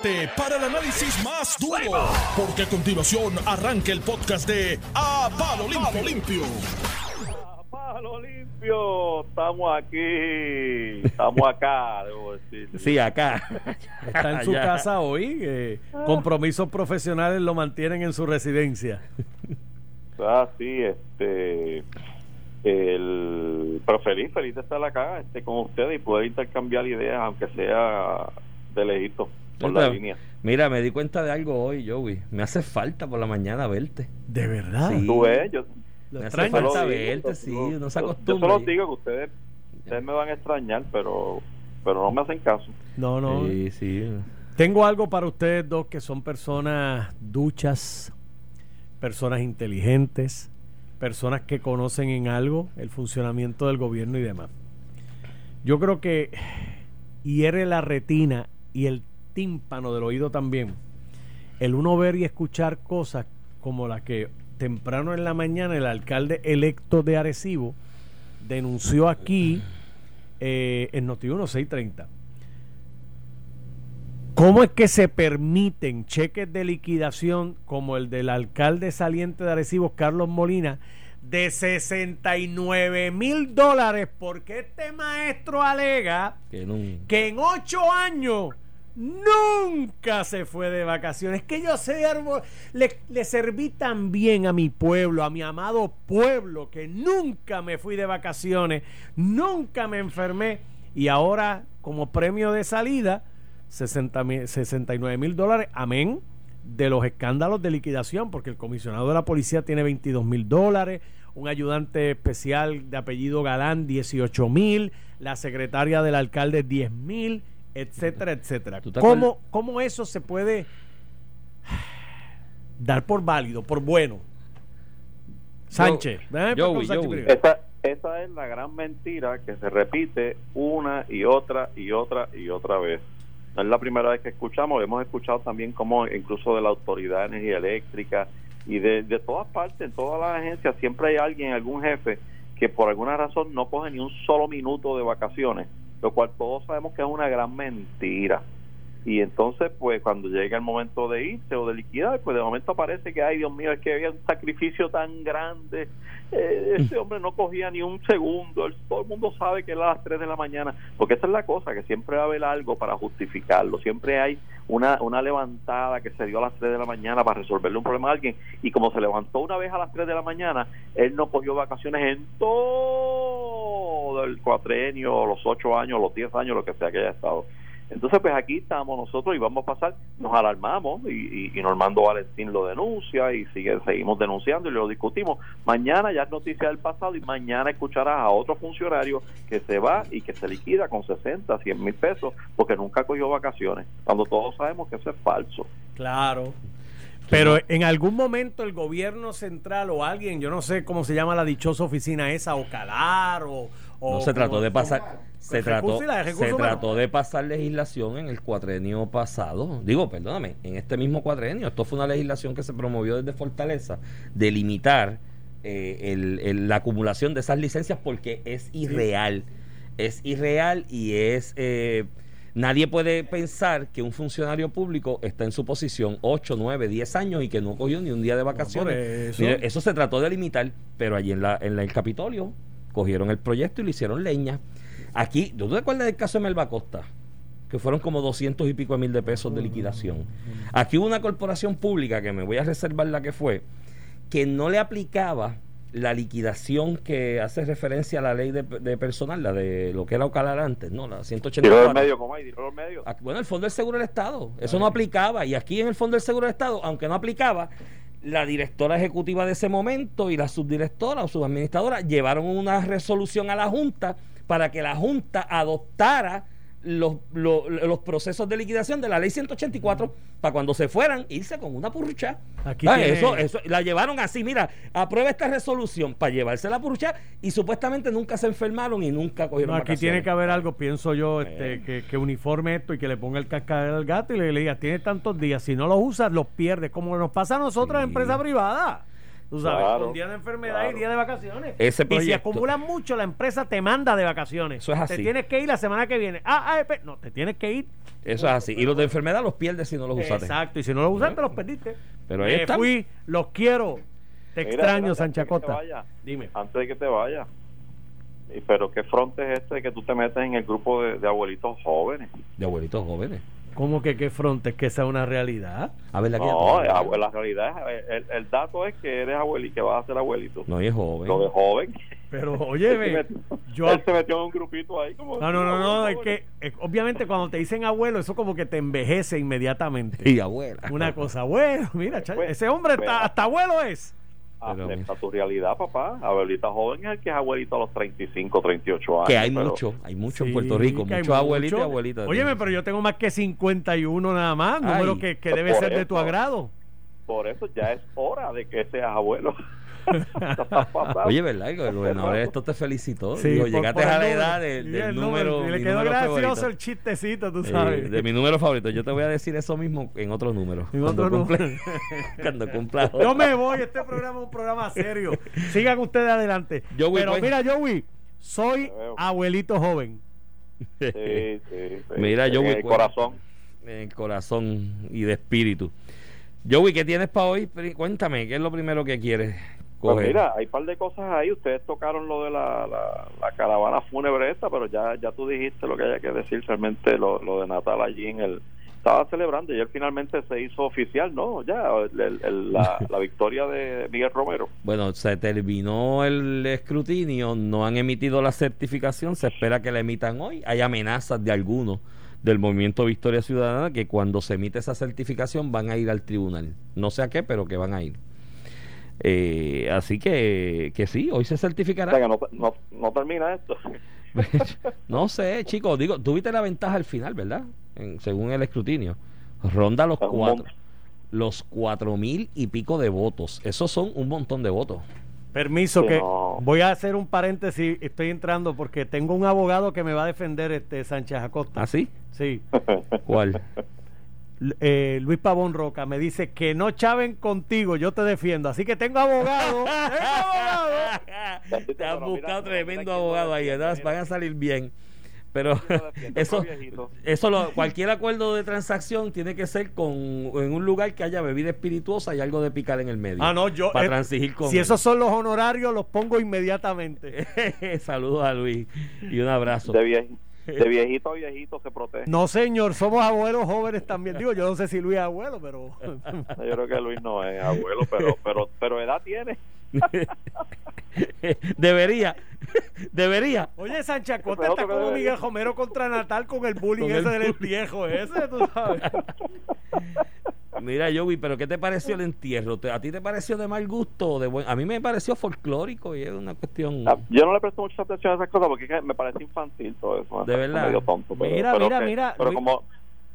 prepárate para el análisis más duro, porque a continuación arranca el podcast de A Palo Limpio. Limpio. Palo limpio, estamos aquí, estamos acá, debo decir. Sí, acá. Está en su Ya. casa hoy. eh, compromisos profesionales lo mantienen en su residencia. Ah, sí, este, el, pero feliz, feliz de estar acá, este, con ustedes y poder intercambiar ideas, aunque sea de lejito, por la Mira, línea. Mira, me di cuenta de algo hoy, Joey. Me hace falta por la mañana verte. ¿De verdad? Sí. Tú ves, yo, Lo Me hace falta verte, yo- sí, yo- uno se acostumbra. Yo solo digo que ustedes, ustedes me van a extrañar, pero, pero no me hacen caso. No, no. Sí, sí. Tengo algo para ustedes dos que son personas duchas, personas inteligentes, personas que conocen en algo el funcionamiento del gobierno y demás. Yo creo que hiere la retina y el tímpano del oído también. El uno ver y escuchar cosas como la que temprano en la mañana el alcalde electo de Arecibo denunció aquí eh, en Noti1 630. ¿Cómo es que se permiten cheques de liquidación como el del alcalde saliente de Arecibo, Carlos Molina, de 69 mil dólares? Porque este maestro alega Que no- que en ocho años nunca se fue de vacaciones. Que yo árbol, le, le serví tan bien a mi pueblo, a mi amado pueblo, que nunca me fui de vacaciones, nunca me enfermé. Y ahora, como premio de salida, 60 mil- 69 mil dólares, amén, de los escándalos de liquidación, porque el comisionado de la policía tiene 22 mil dólares, un ayudante especial de apellido Galán 18 mil, la secretaria del alcalde 10 mil, etcétera, etcétera. ¿Tú te ¿Cómo, ¿Cómo eso se puede dar por válido, por bueno? Sánchez. Esa, esa es la gran mentira que se repite una y otra y otra y otra vez. No es la primera vez que escuchamos, hemos escuchado también como incluso de la Autoridad de Energía Eléctrica y de, de todas partes, en todas las agencias, siempre hay alguien, algún jefe que por alguna razón no coge ni un solo minuto de vacaciones, lo cual todos sabemos que es una gran mentira. Y entonces, pues cuando llega el momento de irse o de liquidar, pues de momento aparece que, ay Dios mío, es que había un sacrificio tan grande. Eh, ese hombre no cogía ni un segundo. El- todo el mundo sabe que era a las 3 de la mañana. Porque esa es la cosa, que siempre va a haber algo para justificarlo. Siempre hay una, una levantada que se dio a las 3 de la mañana para resolverle un problema a alguien. Y como se levantó una vez a las 3 de la mañana, él no cogió vacaciones en todo el cuatrenio, los 8 años, los 10 años, lo que sea que haya estado. Entonces, pues aquí estamos nosotros y vamos a pasar, nos alarmamos y, y, Normando Valentín lo denuncia y sigue, seguimos denunciando y lo discutimos. Mañana ya es noticia del pasado y mañana escucharás a otro funcionario que se va y que se liquida con 60, 100 mil pesos porque nunca cogió vacaciones, cuando todos sabemos que eso es falso. Claro. Pero en algún momento el gobierno central o alguien, yo no sé cómo se llama la dichosa oficina esa, o Calar, o... No se trató de pasar. Se trató, se trató de pasar legislación en el cuatrenio pasado. Digo, perdóname, en este mismo cuatrenio. Esto fue una legislación que se promovió desde Fortaleza de limitar eh, el- el- la acumulación de esas licencias porque es irreal. Es irreal y es. eh, nadie puede pensar que un funcionario público está en su posición 8, 9, 10 años y que no cogió ni un día de vacaciones. eso se trató de limitar, pero allí en, la, en la- el Capitolio cogieron el proyecto y lo hicieron leña. Aquí, ¿tú te acuerdas del caso de Melba Costa? Que fueron como 200 y pico de mil de pesos de liquidación. Aquí hubo una corporación pública, que me voy a reservar la que fue, que no le aplicaba la liquidación que hace referencia a la ley de, de personal, la de lo que era Ocalar antes, ¿no? La 184. Tiró del medio, como hay, tiró del medio. Bueno, el Fondo del Seguro del Estado, eso no aplicaba. Y aquí en el Fondo del Seguro del Estado, aunque no aplicaba, la directora ejecutiva de ese momento y la subdirectora o subadministradora llevaron una resolución a la Junta para que la Junta adoptara los, los, los procesos de liquidación de la ley 184 para cuando se fueran irse con una purrucha. Aquí Ah, tiene- eso, eso, la llevaron así, mira, aprueba esta resolución para llevarse la purrucha y supuestamente nunca se enfermaron y nunca cogieron No, aquí vacaciones. tiene que haber algo, pienso yo, este, que, que uniforme esto y que le ponga el cascabel al gato y le, le diga, tiene tantos días, si no los usas, los pierdes, como nos pasa a nosotros en Sí. empresa privada. Tú sabes, Claro, con día de enfermedad y día de vacaciones. Ese y si proyecto- acumulan mucho, la empresa te manda de vacaciones. Eso es así. Te tienes que ir la semana que viene. Ah, ah, no, te tienes que ir. Eso es así. Y los de enfermedad los pierdes si no los usaste. Exacto, y si no los usaste, los perdiste. Pero ahí Me están. fui, los quiero. Te Mira, extraño, mira, Sancha antes de que te Costa. vaya, Dime. Antes de que te vayas. Y, Pero ¿qué fronte es este que tú te metes en el grupo de, de abuelitos jóvenes? De abuelitos jóvenes. ¿Cómo que qué fronte? ¿Que sea una realidad? A ver, la que No, ya- la realidad es, el, el dato es que eres abuelito, que vas a ser abuelito. No, y es joven. Lo de joven. Pero, oye, Él se ve, metió- yo... él se metió en un grupito ahí como... No, no, no, no, es que eh, obviamente cuando te dicen abuelo, eso como que te envejece inmediatamente. Y abuela. Una cosa, bueno, mira, cha- Pues, ese hombre pues, está, hasta abuelo es. Pero- Acepta tu realidad, papá. Abuelita joven es el que es abuelito a los 35, 38 años. Que hay pero- mucho, hay mucho en Puerto Rico, muchos abuelitos y abuelitas. Óyeme, pero yo tengo más que 51 nada más, Ay, número que, que debe ser de tu agrado. Por eso ya es hora de que seas abuelo. Oye, ¿verdad? El gobernador esto te felicitó. Sí, Dijo, por- llegaste por a la edad del, Sí, del el número. Y le quedó número gracioso favorito. el chistecito, tú Eh, sabes. de mi número favorito. Yo te voy a decir eso mismo en otro número. En cuando otro número. cuando cumpla. Yo me voy, este programa es un programa serio. Sigan ustedes adelante. Joey, Pero pues. mira, Joey, soy abuelito joven. Sí, sí, sí. Mira, yo En el cu- corazón. En el corazón y de espíritu. Joey, ¿qué tienes para hoy? Cuéntame, ¿qué es lo primero que quieres Pues mira, hay un par de cosas ahí. Ustedes tocaron lo de la, la, la caravana fúnebre esta, pero ya ya tú dijiste lo que haya que decir realmente lo, lo de Natal allí en el estaba celebrando y él finalmente se hizo oficial, ¿no? Ya el- el- el- la, la victoria de Miguel Romero. Bueno, se terminó el escrutinio, no han emitido la certificación, se espera que la emitan hoy. Hay amenazas de algunos del movimiento Victoria Ciudadana que cuando se emite esa certificación van a ir al tribunal. No sé a qué, pero que van a ir. Eh, así que, que sí, hoy se O sea certificará. que no, no, no termina esto. no sé, chicos, digo, tuviste la ventaja al final, ¿verdad? En- según el escrutinio. Ronda los cuatro, los cuatro mil y pico de votos. Esos son un montón de votos. Permiso Sí, que no. voy a hacer un paréntesis, estoy entrando porque tengo un abogado que me va a defender este Sánchez Acosta. ¿Ah, sí? Sí. ¿Cuál? Eh, Luis Pavón Roca me dice que no chaven contigo, yo te defiendo. Así que tengo abogado. tengo abogado. Te mira, buscado tremendo abogado ahí, ¿verdad? van a salir bien. Pero eso, eso lo, cualquier acuerdo de transacción tiene que ser con en un lugar que haya bebida espirituosa y algo de picar en el medio. Ah, no, yo. Para eh, transigir con si él. esos son los honorarios, los pongo inmediatamente. Saludos a Luis y un abrazo. De, vie- de viejito a viejito se protege. No, señor, somos abuelos jóvenes también. Digo, yo no sé si Luis es abuelo, pero. Yo creo que Luis no es abuelo, pero pero pero edad tiene. debería, debería. Oye, Sánchez Acosta Pero está como debería. Miguel Romero contra Natal con el bullying Con ese el del viejo ese, tú sabes. Mira, Joey, pero ¿qué te pareció el entierro? ¿Te- ¿A ti te pareció de mal gusto? o De buen... A mí me pareció folclórico y es una cuestión... Ah, Yo no le presto mucha atención a esas cosas porque me parece infantil todo eso. De verdad. medio tonto, pero- Mira, pero mira, mira, Pero como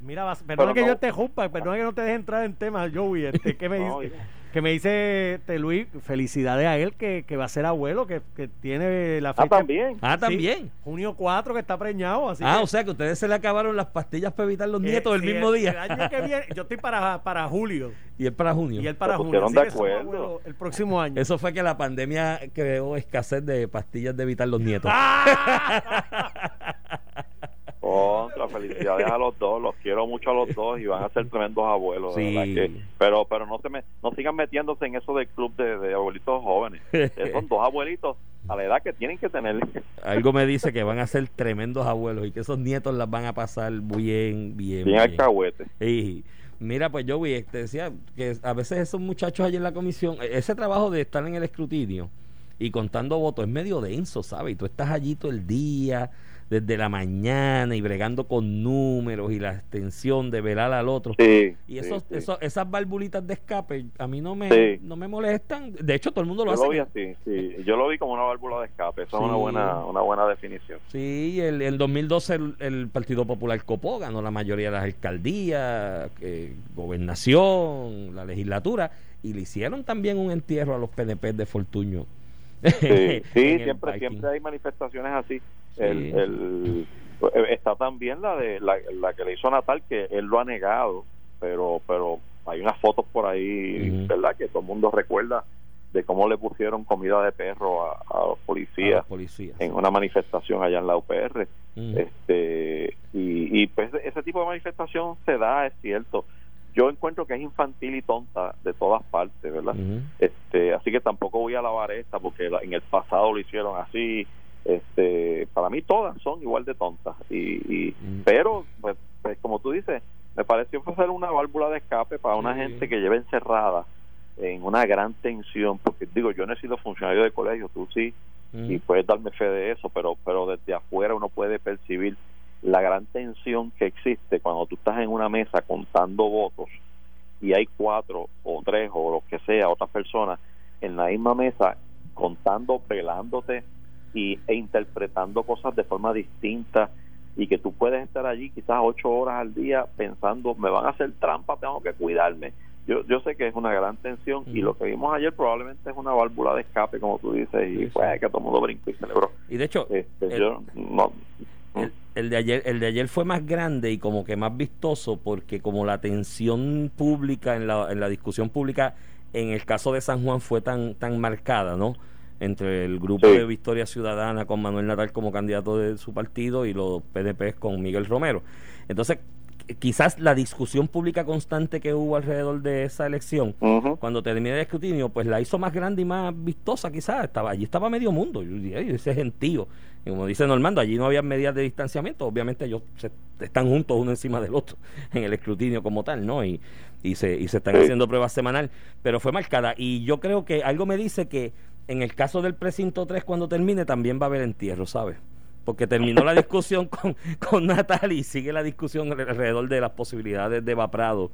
Mira, vas- perdona Pero que no. yo te juzpa, perdona que no te deje entrar en temas, Joey. Este, ¿qué me No, dice? Que me dice este Luis, felicidades a él que, que va a ser abuelo, que, que tiene la Ah, fecha. también. Ah, Sí, también. junio 4 que está preñado, así ah, que- o sea que ustedes se le acabaron las pastillas para evitar los Eh, nietos el sí, mismo día. El año que viene, yo estoy para, para julio Y él para junio. y él para junio. Así de que acuerdo. abuelos el próximo año. Eso fue que la pandemia creó escasez de pastillas de evitar los nietos. ¡Ah! Felicidades a los dos, los quiero mucho a los dos y van a ser tremendos abuelos. Sí. que- pero pero no se me, no sigan metiéndose en eso del club de, de abuelitos jóvenes. Eh, Son dos abuelitos a la edad que tienen que tener. Algo me dice que van a ser tremendos abuelos y que esos nietos las van a pasar bien, bien, Bien bien. alcahuete. Y mira, pues yo vi, te decía que a veces esos muchachos allí en la comisión, e- ese trabajo de estar en el escrutinio y contando votos es medio denso, ¿sabes? Y tú estás allí todo el día, desde la mañana y bregando con números y la extensión de velar al otro. Sí. Y esos, sí. esos- esas valvulitas de escape a mí no me, Sí. no me molestan. De hecho, todo el mundo lo Yo hace. lo vi así, sí. Yo lo vi como una válvula de escape. Eso es una buena, una buena definición. Sí, el, el 2012 el, el Partido Popular copó, ganó la mayoría de las alcaldías, eh, gobernación, la legislatura, y le hicieron también un entierro a los PNP de Fortuño. Sí, En siempre, parking. siempre hay manifestaciones así. El, el- eh, está también la de la, la que le hizo Natal, que él lo ha negado, pero pero hay unas fotos por ahí. ¿verdad? Que todo el mundo recuerda de cómo le pusieron comida de perro a, los policías, en una manifestación allá en la UPR. este y, y pues ese tipo de manifestación se da, es cierto. Yo encuentro que es infantil y tonta de todas partes, ¿verdad? este Así que tampoco voy a lavar esta porque en el pasado lo hicieron así. Este Para mí todas son igual de tontas. y, Pero, pues, pues, como tú dices, me pareció hacer una válvula de escape para una gente que lleva encerrada en una gran tensión, porque digo, yo no he sido funcionario de colegio, tú sí, y puedes darme fe de eso, pero, pero desde afuera uno puede percibir la gran tensión que existe cuando tú estás en una mesa contando votos y hay cuatro o tres o lo que sea, otras personas en la misma mesa contando, pelándote y, e interpretando cosas de forma distinta y que tú puedes estar allí quizás ocho horas al día pensando, me van a hacer trampa, tengo que cuidarme yo, yo sé que es una gran tensión y lo que vimos ayer probablemente es una válvula de escape, como tú dices, y pues que todo el mundo brincó y celebró. Y de hecho, este, el, el, de ayer, el de ayer fue más grande y como que más vistoso porque como la tensión pública en la, en la discusión pública en el caso de San Juan fue tan, tan marcada, ¿no? Entre el grupo de Victoria Ciudadana con Manuel Natal como candidato de su partido y los PDP con Miguel Romero. Entonces, quizás la discusión pública constante que hubo alrededor de esa elección, cuando terminé el escrutinio, pues la hizo más grande y más vistosa quizás. Estaba, allí estaba medio mundo, yo diría, ese gentío. Y como dice Normando, allí no había medidas de distanciamiento, obviamente ellos están juntos uno encima del otro en el escrutinio como tal, ¿no? Y, y, se, y se están haciendo pruebas semanal, pero fue marcada. Y yo creo que algo me dice que en el caso del precinto 3, cuando termine, también va a haber entierro, ¿sabes? porque terminó la discusión con, con Natal y sigue la discusión alrededor de las posibilidades de Vaprado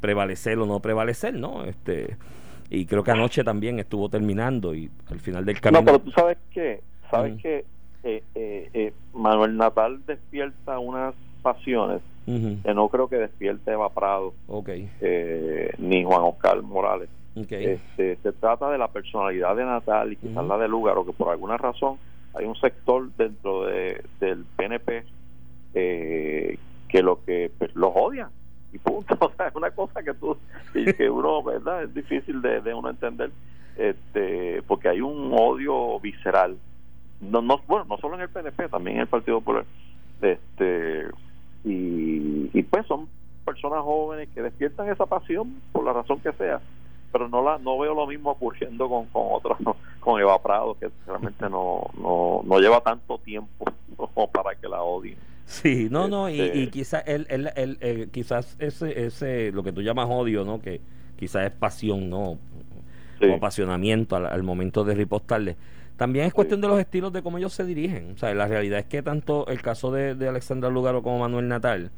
prevalecer o no prevalecer, ¿no? Este y creo que anoche también estuvo terminando y al final del camino. No, pero tú sabes que, sabes que eh, eh, eh, Manuel Natal despierta unas pasiones que no creo que despierte Eva Prado okay. ni Juan Oscar Morales. Este, se trata de la personalidad de Natal y quizás la de o que por alguna razón hay un sector dentro de, del PNP eh, que lo que pues, los odia. Y punto. O sea es una cosa que tú que uno verdad es difícil de, de, uno entender este porque hay un odio visceral. No no bueno no solo en el PNP también en el Partido Popular. Este y, y pues son personas jóvenes que despiertan esa pasión por la razón que sea pero no la no veo lo mismo ocurriendo con, con otros con Eva Prado que realmente no, no, no lleva tanto tiempo como para que la odien sí no no y, este y quizás el, el, quizás ese ese lo que tú llamas odio no que quizás es pasión no o apasionamiento al, momento de ripostarle también es cuestión de los estilos de cómo ellos se dirigen. O sea la realidad es que tanto el caso de, de Alexandra Lugaro como Manuel Natal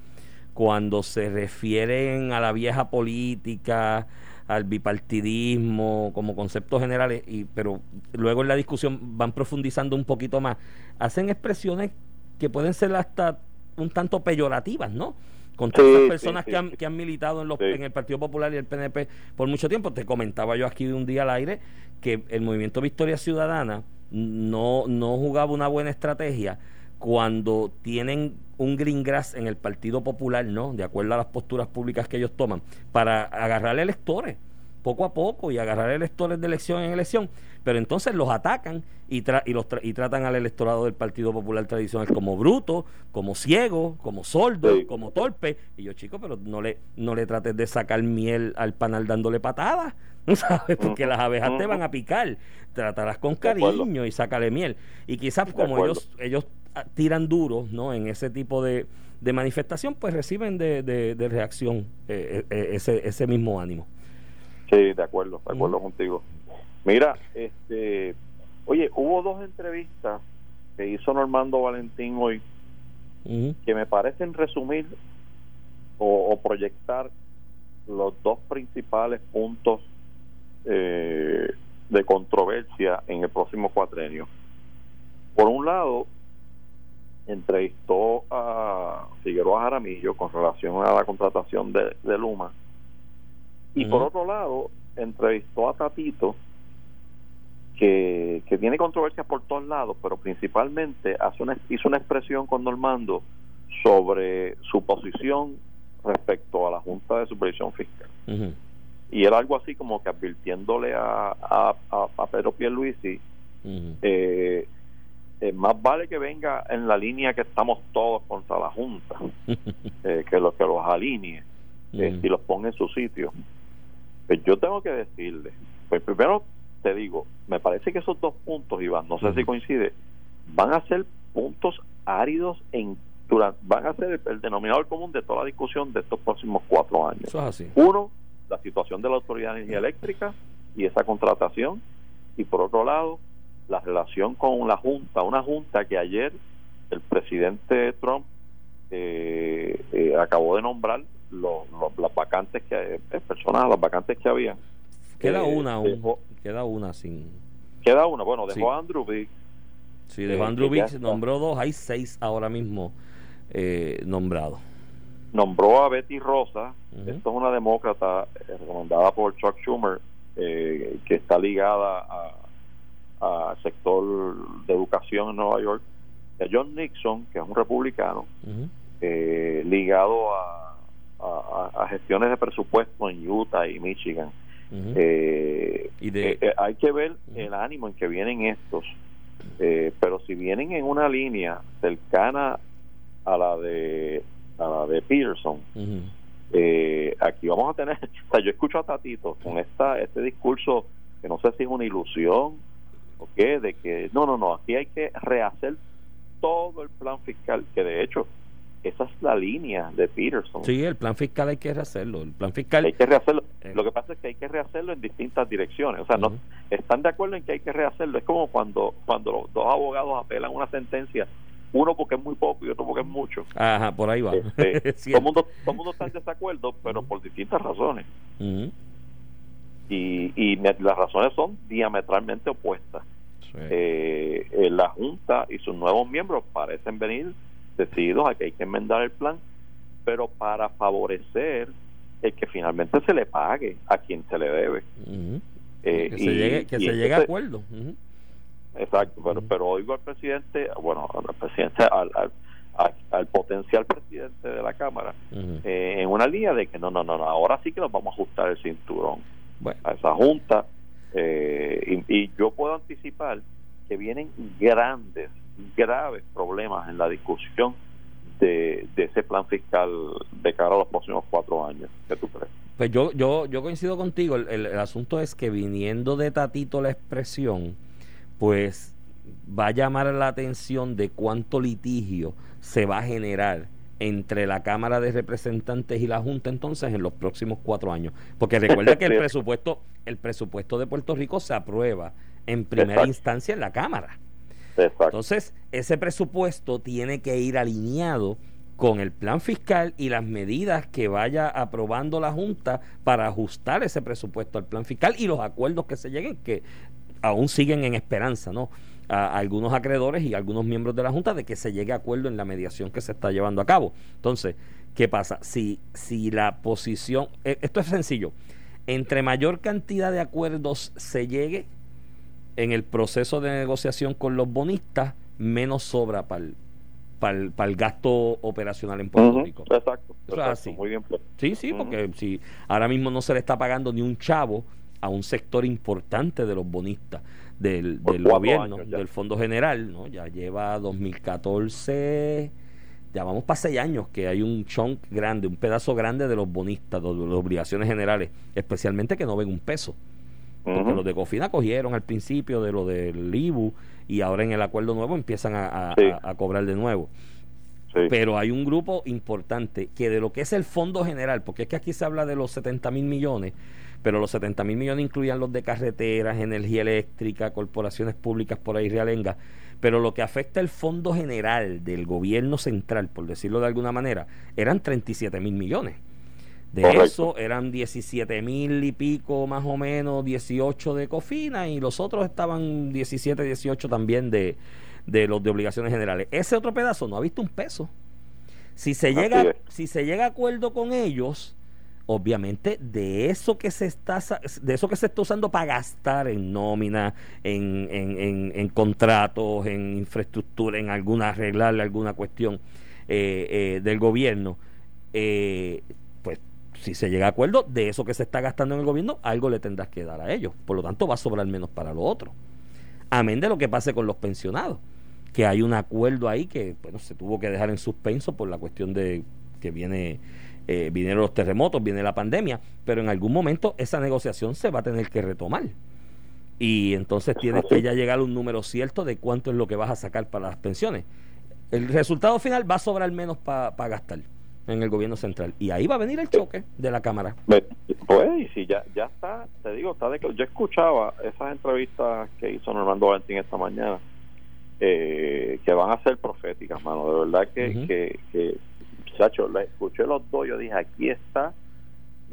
cuando se refieren a la vieja política al bipartidismo como conceptos generales, y, pero luego en la discusión van profundizando un poquito más, hacen expresiones que pueden ser hasta un tanto peyorativas, ¿no? Contra esas personas que, han, que han militado en, los, en el Partido Popular y el PNP por mucho tiempo. Te comentaba yo aquí de un día al aire que el movimiento Victoria Ciudadana no, no jugaba una buena estrategia cuando tienen un green grass en el Partido Popular, ¿no? De acuerdo a las posturas públicas que ellos toman, para agarrar electores poco a poco y agarrar electores de elección en elección, pero entonces los atacan y, y, los y tratan al electorado del Partido Popular tradicional como bruto, como ciego, como sordo, como torpe. Y yo, chico, pero no le, no le trates de sacar miel al panal dándole patadas, ¿sabes? Porque las abejas te van a picar. Tratarás con cariño y sácale miel. Y quizás como ellos, ellos tiran duro ¿no? en ese tipo de, de manifestación, pues reciben de, de, reacción eh, eh, ese, ese mismo ánimo. Sí, de acuerdo, de acuerdo contigo. Mira, este, oye, hubo dos entrevistas que hizo Normando Valentín hoy que me parecen resumir o, proyectar los dos principales puntos eh, de controversia en el próximo cuatrenio. Por un lado, entrevistó a Figueroa Jaramillo con relación a la contratación de, Luma. Y por otro lado entrevistó a Tatito que, que tiene controversias por todos lados pero principalmente hace una, hizo una expresión con Normando sobre su posición respecto a la Junta de Supervisión Fiscal. Y era algo así como que advirtiéndole a, a, a, a Pedro Pierluisi Ujú. eh, eh, más vale que venga en la línea que estamos todos contra la Junta, eh, que, lo, que los alinee eh, y los ponga en su sitio. Pues yo tengo que decirle, pues primero te digo, me parece que esos dos puntos, Iván, no sé si coincide, van a ser puntos áridos en durante, van a ser el, el denominador común de toda la discusión de estos próximos cuatro años. Eso es así. Uno, la situación de la Autoridad de Energía Eléctrica y esa contratación. Y por otro lado, la relación con la Junta. Una Junta que ayer el presidente Trump eh, eh, acabó de nombrar los, los- las vacantes que eh, personas, las vacantes que había. Queda Eh, una aún. dejó- Queda una sin. queda una. Bueno, dejó Sí. a Andrew Biggs. Sí, Eh, Andrew que ya Biggs está. nombró dos, hay seis ahora mismo nombrados. nombró a Betty Rosa, esto es una demócrata recomendada por Chuck Schumer, que está ligada a- al sector de educación en Nueva York, a John Nixon, que es un republicano, eh, ligado a, a- a gestiones de presupuesto en Utah y Michigan. Eh, Y de- eh, eh, hay que ver el ánimo en que vienen estos, eh, pero si vienen en una línea cercana a la de a la de Peterson, eh, aquí vamos a tener, o sea, yo escucho a Tatito con esta este discurso que no sé si es una ilusión o qué, de que no, no, no, aquí hay que rehacer todo el plan fiscal, que de hecho esa es la línea de Peterson. Sí, el plan fiscal hay que rehacerlo. El plan fiscal. Hay que rehacerlo. Eh. Lo que pasa es que hay que rehacerlo en distintas direcciones. O sea, no están de acuerdo en que hay que rehacerlo. Es como cuando cuando los dos abogados apelan una sentencia, uno porque es muy poco y otro porque es mucho. Ajá, por ahí va. Este, Es todo el mundo todo mundo está en desacuerdo, pero por distintas razones. Ujú. Y, y me- las razones son diametralmente opuestas. Sí. Eh, eh, la Junta y sus nuevos miembros parecen venir decididos a que hay que enmendar el plan, pero para favorecer el que finalmente se le pague a quien se le debe. Eh, que y- se llegue, que y se llegue a acuerdo. Exacto, pero, pero oigo al presidente, bueno, al presidente, al, al, al- al potencial presidente de la Cámara, eh, en una línea de que no, no, no, no, ahora sí que nos vamos a ajustar el cinturón Bueno, a esa junta. eh, y, y yo puedo anticipar que vienen grandes, graves problemas en la discusión de, de ese plan fiscal de cara a los próximos cuatro años. ¿Qué tú crees? Pues yo, yo, yo coincido contigo. El, el- el asunto es que viniendo de Tatito la expresión, pues va a llamar la atención de cuánto litigio se va a generar entre la Cámara de Representantes y la Junta entonces en los próximos cuatro años. Porque recuerda que el presupuesto, el presupuesto de Puerto Rico se aprueba en primera Exacto. instancia en la Cámara. Exacto. Entonces, ese presupuesto tiene que ir alineado con el plan fiscal y las medidas que vaya aprobando la Junta para ajustar ese presupuesto al plan fiscal y los acuerdos que se lleguen, que aún siguen en esperanza, ¿no? A algunos acreedores y algunos miembros de la Junta de que se llegue a acuerdo en la mediación que se está llevando a cabo. Entonces, ¿qué pasa? Si, si la posición, eh, esto es sencillo, entre mayor cantidad de acuerdos se llegue, en el proceso de negociación con los bonistas, menos sobra para el, gasto operacional en Puerto Rico. Exacto. es exacto, así. Muy bien. Sí, sí, porque si ahora mismo no se le está pagando ni un chavo a un sector importante de los bonistas del, gobierno, del Fondo General, ¿no? Ya lleva 2014, ya vamos para seis años que hay un chunk grande, un pedazo grande de los bonistas, de las obligaciones generales, especialmente que no ven un peso. Porque los de Cofina cogieron al principio de lo del IBU y ahora en el acuerdo nuevo empiezan a, a- Sí. a- a cobrar de nuevo. Sí. Pero hay un grupo importante que de lo que es el fondo general, porque es que aquí se habla de los 70 mil millones, pero los 70 mil millones incluían los de carreteras, energía eléctrica, corporaciones públicas por ahí, realenga. Pero lo que afecta el fondo general del gobierno central, por decirlo de alguna manera, eran 37 mil millones. De Correcto. eso eran 17 mil y pico, más o menos, 18 de Cofina y los otros estaban 17, 18 también de, de los de obligaciones generales. Ese otro pedazo no ha visto un peso. Si se Así llega, es. si se llega a acuerdo con ellos, obviamente de eso que se está de eso que se está usando para gastar en nómina, en, en, en- en contratos, en infraestructura, en alguna arreglarle alguna cuestión eh, eh, del gobierno, eh, pues si se llega a acuerdo de eso que se está gastando en el gobierno, algo le tendrás que dar a ellos. Por lo tanto, va a sobrar menos para lo otro. Amén de lo que pase con los pensionados, que hay un acuerdo ahí que bueno, se tuvo que dejar en suspenso por la cuestión de que viene eh, vinieron los terremotos, viene la pandemia, pero en algún momento esa negociación se va a tener que retomar. Y entonces tienes que ya llegar a un número cierto de cuánto es lo que vas a sacar para las pensiones. El resultado final va a sobrar menos para gastar en el gobierno central. Y ahí va a venir el choque de la Cámara. Pues, y si ya, ya está, te digo, está de, yo escuchaba esas entrevistas que hizo Normando Valentín esta mañana, eh, que van a ser proféticas, mano. De verdad que, que, que Chacho, le escuché los dos, yo dije, aquí está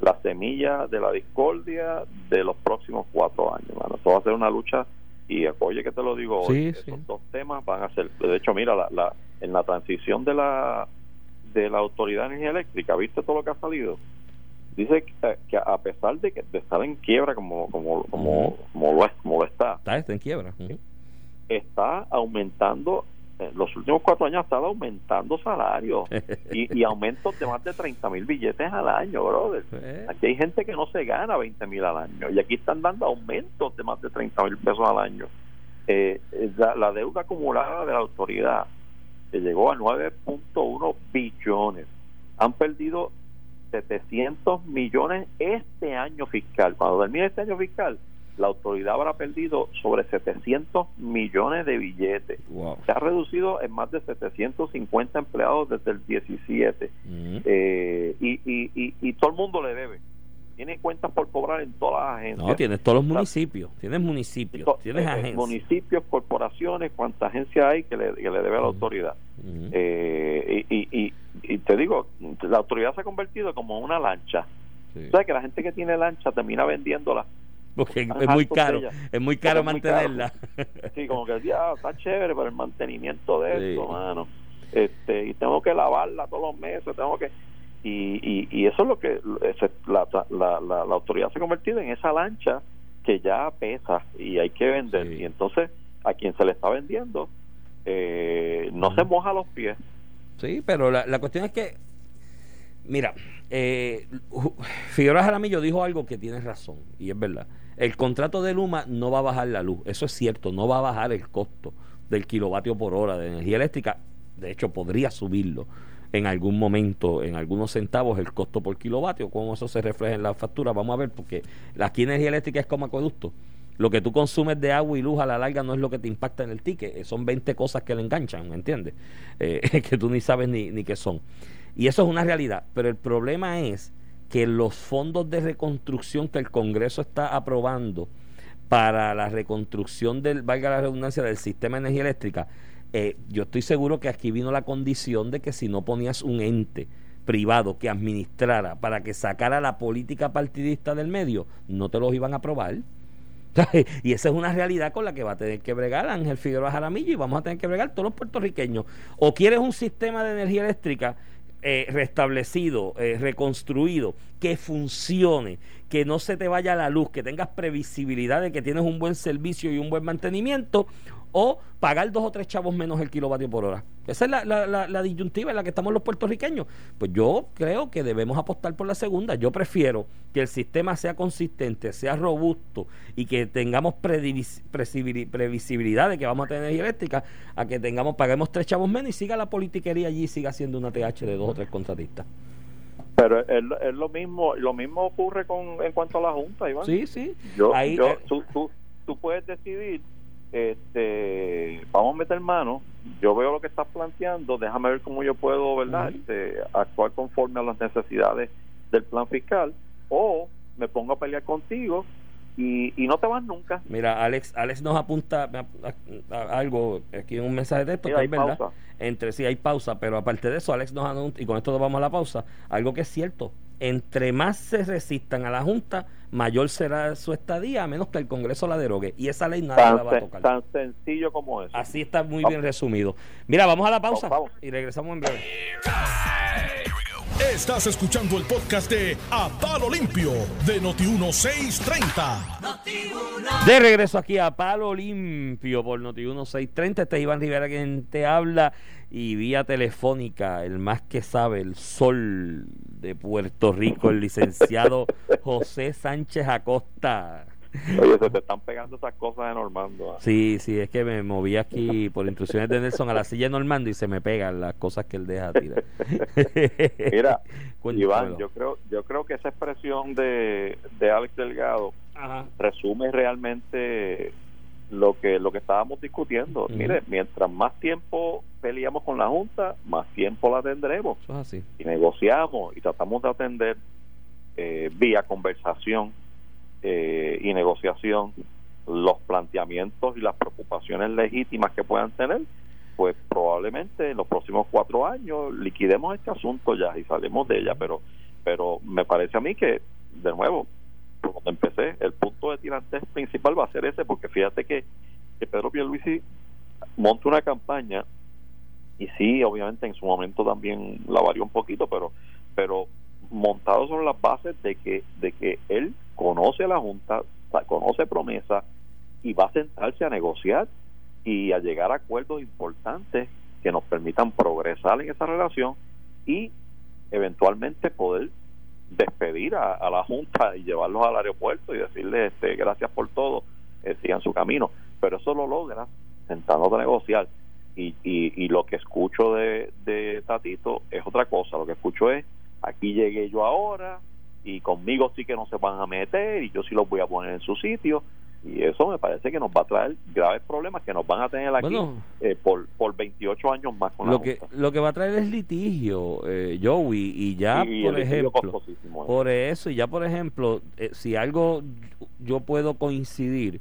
la semilla de la discordia de los próximos cuatro años, mano. Esto va a ser una lucha y oye que te lo digo hoy, estos dos temas van a ser, de hecho, mira, la, la, en la transición de la de la Autoridad de Energía Eléctrica, ¿viste todo lo que ha salido? Dice que, a pesar de que de estar en quiebra como como como, como, lo, es, como lo está, está, en quiebra, está aumentando los últimos cuatro años ha estado aumentando salarios y, aumentos de más de 30 mil billetes al año, brother. Aquí hay gente que no se gana 20 mil al año y aquí están dando aumentos de más de 30 mil pesos al año. Eh, la, deuda acumulada de la autoridad que llegó a 9.1 billones. Han perdido 700 millones este año fiscal. Cuando termine este año fiscal, la autoridad habrá perdido sobre 700 millones de billetes. Se ha reducido en más de 750 empleados desde el 17. Mm. eh, y, y, y, todo el mundo le debe. Tiene cuentas por cobrar en todas las agencias. No, tienes todos los municipios. Tienes municipios, tienes eh, agencias. Municipios, corporaciones, cuántas agencias hay que le, que le debe a la mm. autoridad. Mm. eh, y, y, te digo, la autoridad se ha convertido como una lancha. O sea, que la gente que tiene lancha termina vendiéndola porque es muy caro, es muy caro mantenerla. Sí, como que decía, está chévere, pero el mantenimiento de esto, mano. Este, y tengo que lavarla todos los meses, tengo que y, y, eso es lo que la, la, la, autoridad se ha convertido en esa lancha que ya pesa y hay que vender. Y entonces a quien se le está vendiendo eh, no se moja los pies. Sí pero la, la cuestión es que mira eh, Figueroa Jaramillo dijo algo que tiene razón y es verdad el contrato de Luma no va a bajar la luz, eso es cierto, no va a bajar el costo del kilovatio por hora de energía eléctrica, de hecho podría subirlo en algún momento, en algunos centavos, el costo por kilovatio, cómo eso se refleja en la factura, vamos a ver, porque aquí energía eléctrica es como acueducto. Lo que tú consumes de agua y luz a la larga no es lo que te impacta en el ticket, eh, son 20 cosas que le enganchan, ¿me entiendes? Eh, que tú ni sabes ni, ni qué son. Y eso es una realidad, pero el problema es que los fondos de reconstrucción que el Congreso está aprobando para la reconstrucción del, valga la redundancia, del sistema de energía eléctrica, eh, yo estoy seguro que aquí vino la condición de que si no ponías un ente privado que administrara para que sacara la política partidista del medio, no te los iban a aprobar. y esa es una realidad con la que va a tener que bregar Ángel Figueroa Jaramillo y vamos a tener que bregar todos los puertorriqueños. O quieres un sistema de energía eléctrica eh, restablecido, eh, reconstruido, que funcione, que no se te vaya la luz, que tengas previsibilidad de que tienes un buen servicio y un buen mantenimiento, o pagar dos o tres chavos menos el kilovatio por hora. Esa es la, la, la, disyuntiva en la que estamos los puertorriqueños. Pues yo creo que debemos apostar por la segunda. Yo prefiero que el sistema sea consistente, sea robusto y que tengamos previsibilidad de que vamos a tener energía eléctrica, a que tengamos, paguemos tres chavos menos y siga la politiquería allí y siga siendo una TH de dos o tres contratistas. Pero es, lo mismo, lo mismo ocurre con en cuanto a la Junta, Iván. Sí, sí. Yo, yo, eh, tú, tú, tú puedes decidir este vamos a meter mano yo veo lo que estás planteando déjame ver cómo yo puedo verdad este, actuar conforme a las necesidades del plan fiscal o me pongo a pelear contigo y, y no te vas nunca. Mira Alex Alex nos apunta algo aquí en un mensaje de texto verdad. entre sí hay pausa pero aparte de eso Alex nos anuncia y con esto vamos a la pausa algo que es cierto entre más se resistan a la Junta, mayor será su estadía, a menos que el Congreso la derogue. Y esa ley nada la va a tocar. Tan sencillo como eso. Así está muy bien resumido. Mira, vamos a la pausa y regresamos en breve. Estás escuchando el podcast de A Palo Limpio de Noti1630. De regreso aquí a Palo Limpio por Noti 1630. Este es Iván Rivera quien te habla y vía telefónica, el más que sabe, el sol de Puerto Rico, el licenciado José Sánchez Acosta. Oye, se te están pegando esas cosas de Normando. ¿ah? Sí, sí, es que me moví aquí por instrucciones de Nelson a la silla de Normando y se me pegan las cosas que él deja tirar. Mira, Cuéntamelo. Iván, yo creo, yo creo que esa expresión de, de Alex Delgado Ajá. resume realmente lo que lo que estábamos discutiendo. Mire, mientras más tiempo peleamos con la Junta, más tiempo la tendremos. Eso es así. y negociamos y tratamos de atender eh, vía conversación eh, y negociación los planteamientos y las preocupaciones legítimas que puedan tener, pues probablemente en los próximos cuatro años liquidemos este asunto ya y salimos de ella, pero pero me parece a mí que, de nuevo, por donde empecé, el punto de tirante principal va a ser ese, porque fíjate que, que Pedro Pierluisi monta una campaña y sí, obviamente en su momento también la varió un poquito, pero pero montado sobre las bases de que de que él conoce la Junta, conoce promesa y va a sentarse a negociar y a llegar a acuerdos importantes que nos permitan progresar en esa relación y eventualmente poder despedir a, a la Junta y llevarlos al aeropuerto y decirles este, gracias por todo, eh, sigan su camino. Pero eso lo logra sentándote a negociar. Y, y, y lo que escucho de, de Tatito es otra cosa. Lo que escucho es, aquí llegué yo ahora y conmigo sí que no se van a meter y yo sí los voy a poner en su sitio. Y eso me parece que nos va a traer graves problemas que nos van a tener aquí Bueno. eh, por, por 28 años más con la Lo que, Junta. lo que va a traer es litigio, eh, Joey, y ya, Y por ejemplo, ¿eh? por eso, y ya, por ejemplo, eh, si algo yo puedo coincidir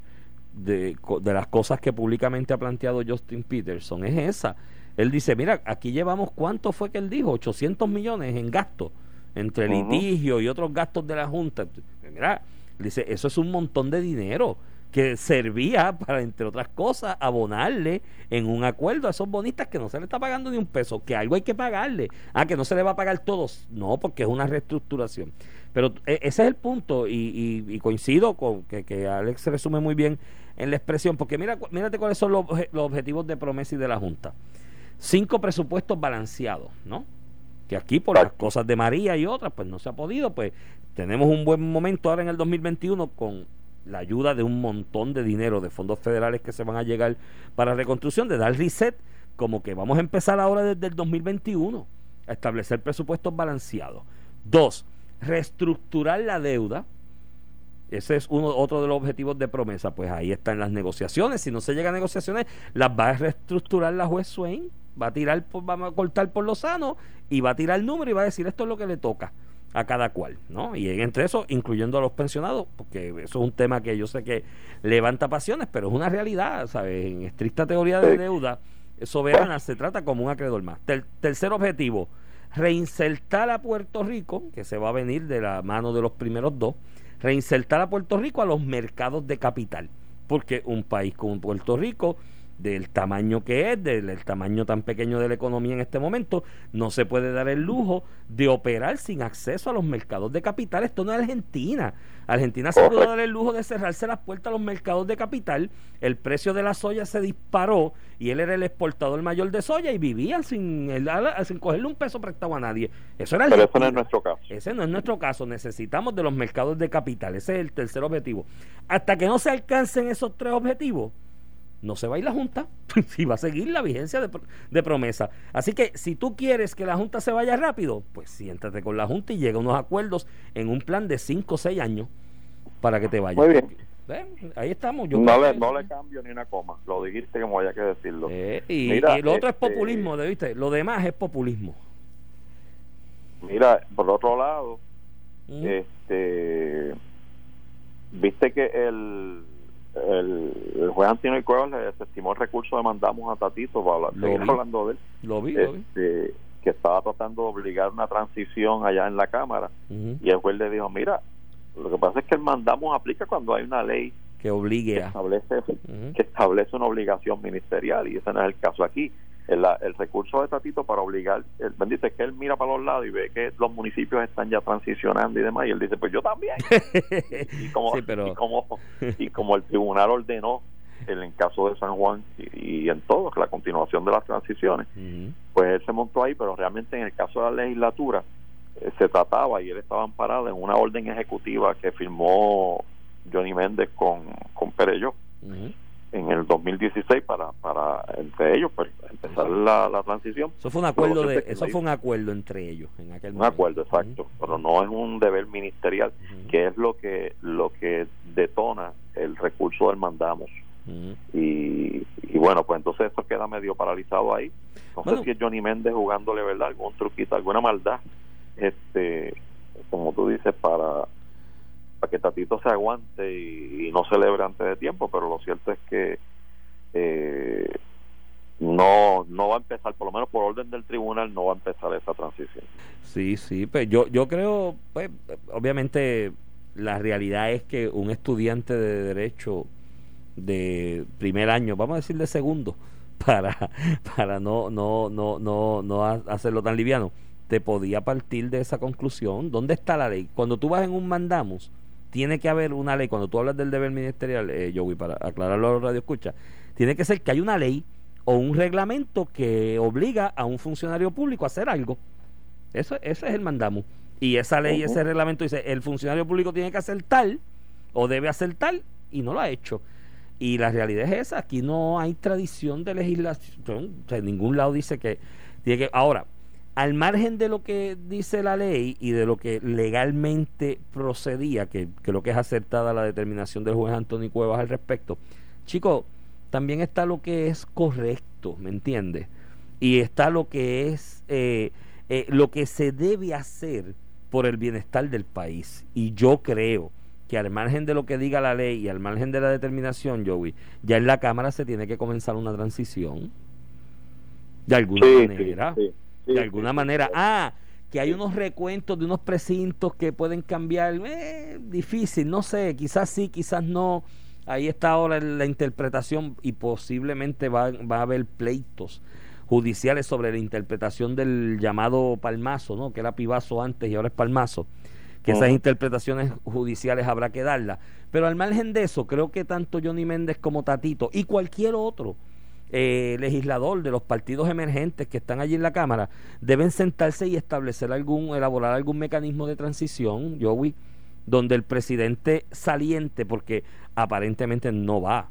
de, de las cosas que públicamente ha planteado Justin Peterson, es esa. Él dice, mira, aquí llevamos, ¿cuánto fue que él dijo? 800 millones en gasto, entre litigio y otros gastos de la Junta. Mira, dice, eso es un montón de dinero que servía para, entre otras cosas, abonarle en un acuerdo a esos bonistas que no se le está pagando ni un peso, que algo hay que pagarle. Ah, que no se le va a pagar todos. No, porque es una reestructuración. Pero eh, ese es el punto y, y- y coincido con que, Alex resume muy bien en la expresión, porque mira, mírate cuáles son los, los objetivos de promesa y de la Junta. Cinco presupuestos balanceados, ¿no? Que aquí por las cosas de María y otras, pues no se ha podido, pues tenemos un buen momento ahora en el 2021 con la ayuda de un montón de dinero de fondos federales que se van a llegar para reconstrucción, de dar reset, como que vamos a empezar ahora desde el 2021 a establecer presupuestos balanceados. Dos, reestructurar la deuda. Ese es uno otro de los objetivos de promesa. Pues ahí están las negociaciones. Si no se llega a negociaciones, las va a reestructurar la juez Swain. Va a tirar, por, va a cortar por lo sano y va a tirar el número y va a decir esto es lo que le toca a cada cual, ¿no? Y entre eso, incluyendo a los pensionados, porque eso es un tema que yo sé que levanta pasiones, pero es una realidad, ¿sabes? En estricta teoría de deuda soberana se trata como un acreedor más. Ter- tercer objetivo, reinsertar a Puerto Rico, que se va a venir de la mano de los primeros dos, reinsertar a Puerto Rico a los mercados de capital, porque un país como Puerto Rico, del tamaño que es, del, del tamaño tan pequeño de la economía en este momento, no se puede dar el lujo de operar sin acceso a los mercados de capital. Esto no es Argentina. Argentina se pudo dar el lujo de cerrarse las puertas a los mercados de capital. El precio de la soya se disparó y él era el exportador mayor de soya y vivían sin, el- sin cogerle un peso prestado a nadie. Eso era Pero eso no es nuestro caso. Ese no es nuestro caso. Necesitamos de los mercados de capital. Ese es el tercer objetivo. Hasta que no se alcancen esos tres objetivos, no se va a ir la Junta y va a seguir la vigencia de, de promesa. Así que si tú quieres que la Junta se vaya rápido, pues siéntate con la Junta y llega a unos acuerdos en un plan de 5 o 6 años para que te vaya. Muy bien. ¿Ves? Ahí estamos. Yo No le, que- no le cambio ni una coma. Lo dijiste como haya que decirlo. Eh, y, Mira, y lo otro este- es populismo, ¿de ¿viste? Lo demás es populismo. Mira, por otro lado, Mm. este viste que el, el, el juez Antonio Cuevas le desestimó el recurso que mandamos a Tatito para hablar- seguir vi. hablando de él, Lo vi, lo vi. este, que estaba tratando de obligar una transición allá en la Cámara y el juez le dijo, mira, lo que pasa es que el mandamos aplica cuando hay una ley Que obligue que establece que establece una obligación ministerial y ese no es el caso aquí. El, el recurso de Tatito para obligar, él dice que él mira para los lados y ve que los municipios están ya transicionando y demás, y él dice, pues yo también. y, como, Sí, pero- y, como, y como el tribunal ordenó en el caso de San Juan y, y en todo, la continuación de las transiciones, pues él se montó ahí, pero realmente en el caso de la legislatura eh, se trataba y él estaba amparado en una orden ejecutiva que firmó Johnny Méndez con, con Perello Ujú. En el 2016 para, para entre ellos pues, empezar la, la transición. Eso fue un acuerdo de, eso fue un acuerdo entre ellos en aquel Un momento. acuerdo, exacto, pero no es un deber ministerial, que es lo que lo que detona el recurso del mandamos. Y, y bueno, pues entonces eso queda medio paralizado ahí. No Bueno. sé si es Johnny Méndez jugándole, ¿verdad? Algún truquito, alguna maldad, este como tú dices, para, para que Tatito se aguante y, no celebre antes de tiempo, pero lo cierto es que eh, no no va a empezar, por lo menos por orden del tribunal, no va a empezar esa transición. Sí, sí, pues yo, yo creo, pues, obviamente la realidad es que un estudiante de derecho de primer año, vamos a decir de segundo, para, para no, no, no, no, no ha- hacerlo tan liviano, te podía partir de esa conclusión. ¿Dónde está la ley? Cuando tú vas en un mandamos, tiene que haber una ley. Cuando tú hablas del deber ministerial, eh, Joey, para aclararlo a los radioescuchas, tiene que ser que hay una ley o un reglamento que obliga a un funcionario público a hacer algo. Eso, ese es el mandamo. Y esa ley, ese reglamento dice, el funcionario público tiene que hacer tal o debe hacer tal y no lo ha hecho. Y la realidad es esa, aquí no hay tradición de legislación, o sea, en ningún lado dice que tiene que... Ahora, al margen de lo que dice la ley y de lo que legalmente procedía, que creo que es acertada la determinación del juez Antonio Cuevas al respecto, chicos, también está lo que es correcto, ¿me entiendes? Y está lo que es eh, eh, lo que se debe hacer por el bienestar del país. Y yo creo que al margen de lo que diga la ley y al margen de la determinación, Joey, ya en la Cámara se tiene que comenzar una transición. De alguna manera. sí, sí, de alguna sí, manera. Ah, que hay unos recuentos de unos precintos que pueden cambiar. Eh, difícil, no sé, quizás sí, quizás no. Ahí está ahora la interpretación y posiblemente va, va a haber pleitos judiciales sobre la interpretación del llamado palmazo, ¿no? Que era pibazo antes y ahora es palmazo. Que esas interpretaciones judiciales habrá que darlas. Pero al margen de eso, creo que tanto Johnny Méndez como Tatito y cualquier otro eh, legislador de los partidos emergentes que están allí en la Cámara deben sentarse y establecer algún, elaborar algún mecanismo de transición, Joey, donde el presidente saliente, porque aparentemente no va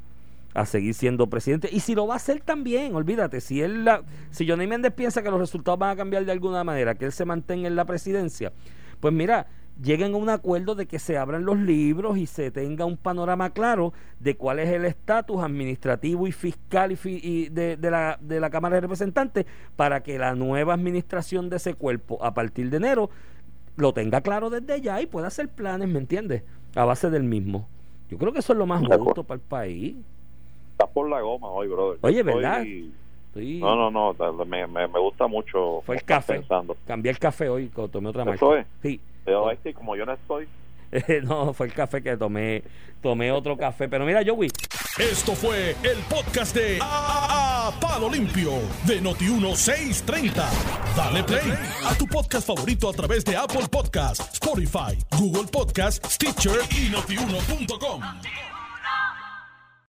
a seguir siendo presidente, y si lo va a hacer también, olvídate, si él la, si Johnny Méndez piensa que los resultados van a cambiar de alguna manera, que él se mantenga en la presidencia, pues mira, lleguen a un acuerdo de que se abran los libros y se tenga un panorama claro de cuál es el estatus administrativo y fiscal y, fi- y de, de la, de la Cámara de Representantes para que la nueva administración de ese cuerpo a partir de enero lo tenga claro desde ya y pueda hacer planes, ¿me entiendes? A base del mismo. Yo creo que eso es lo más justo para el país. Estás por la goma hoy, brother. Oye, Estoy- ¿verdad? Sí. No, no, no, me, me, me gusta mucho. Fue el café. Pensando. Cambié el café hoy, tomé otra marca. ¿Eso es? Sí. Pero es que como yo no estoy, no, fue el café que tomé, tomé otro café. Pero mira, Joey, Esto fue el podcast de A, Palo Limpio de Noti1630. Dale play a tu podcast favorito a través de Apple Podcasts, Spotify, Google Podcasts, Stitcher y notiuno.com.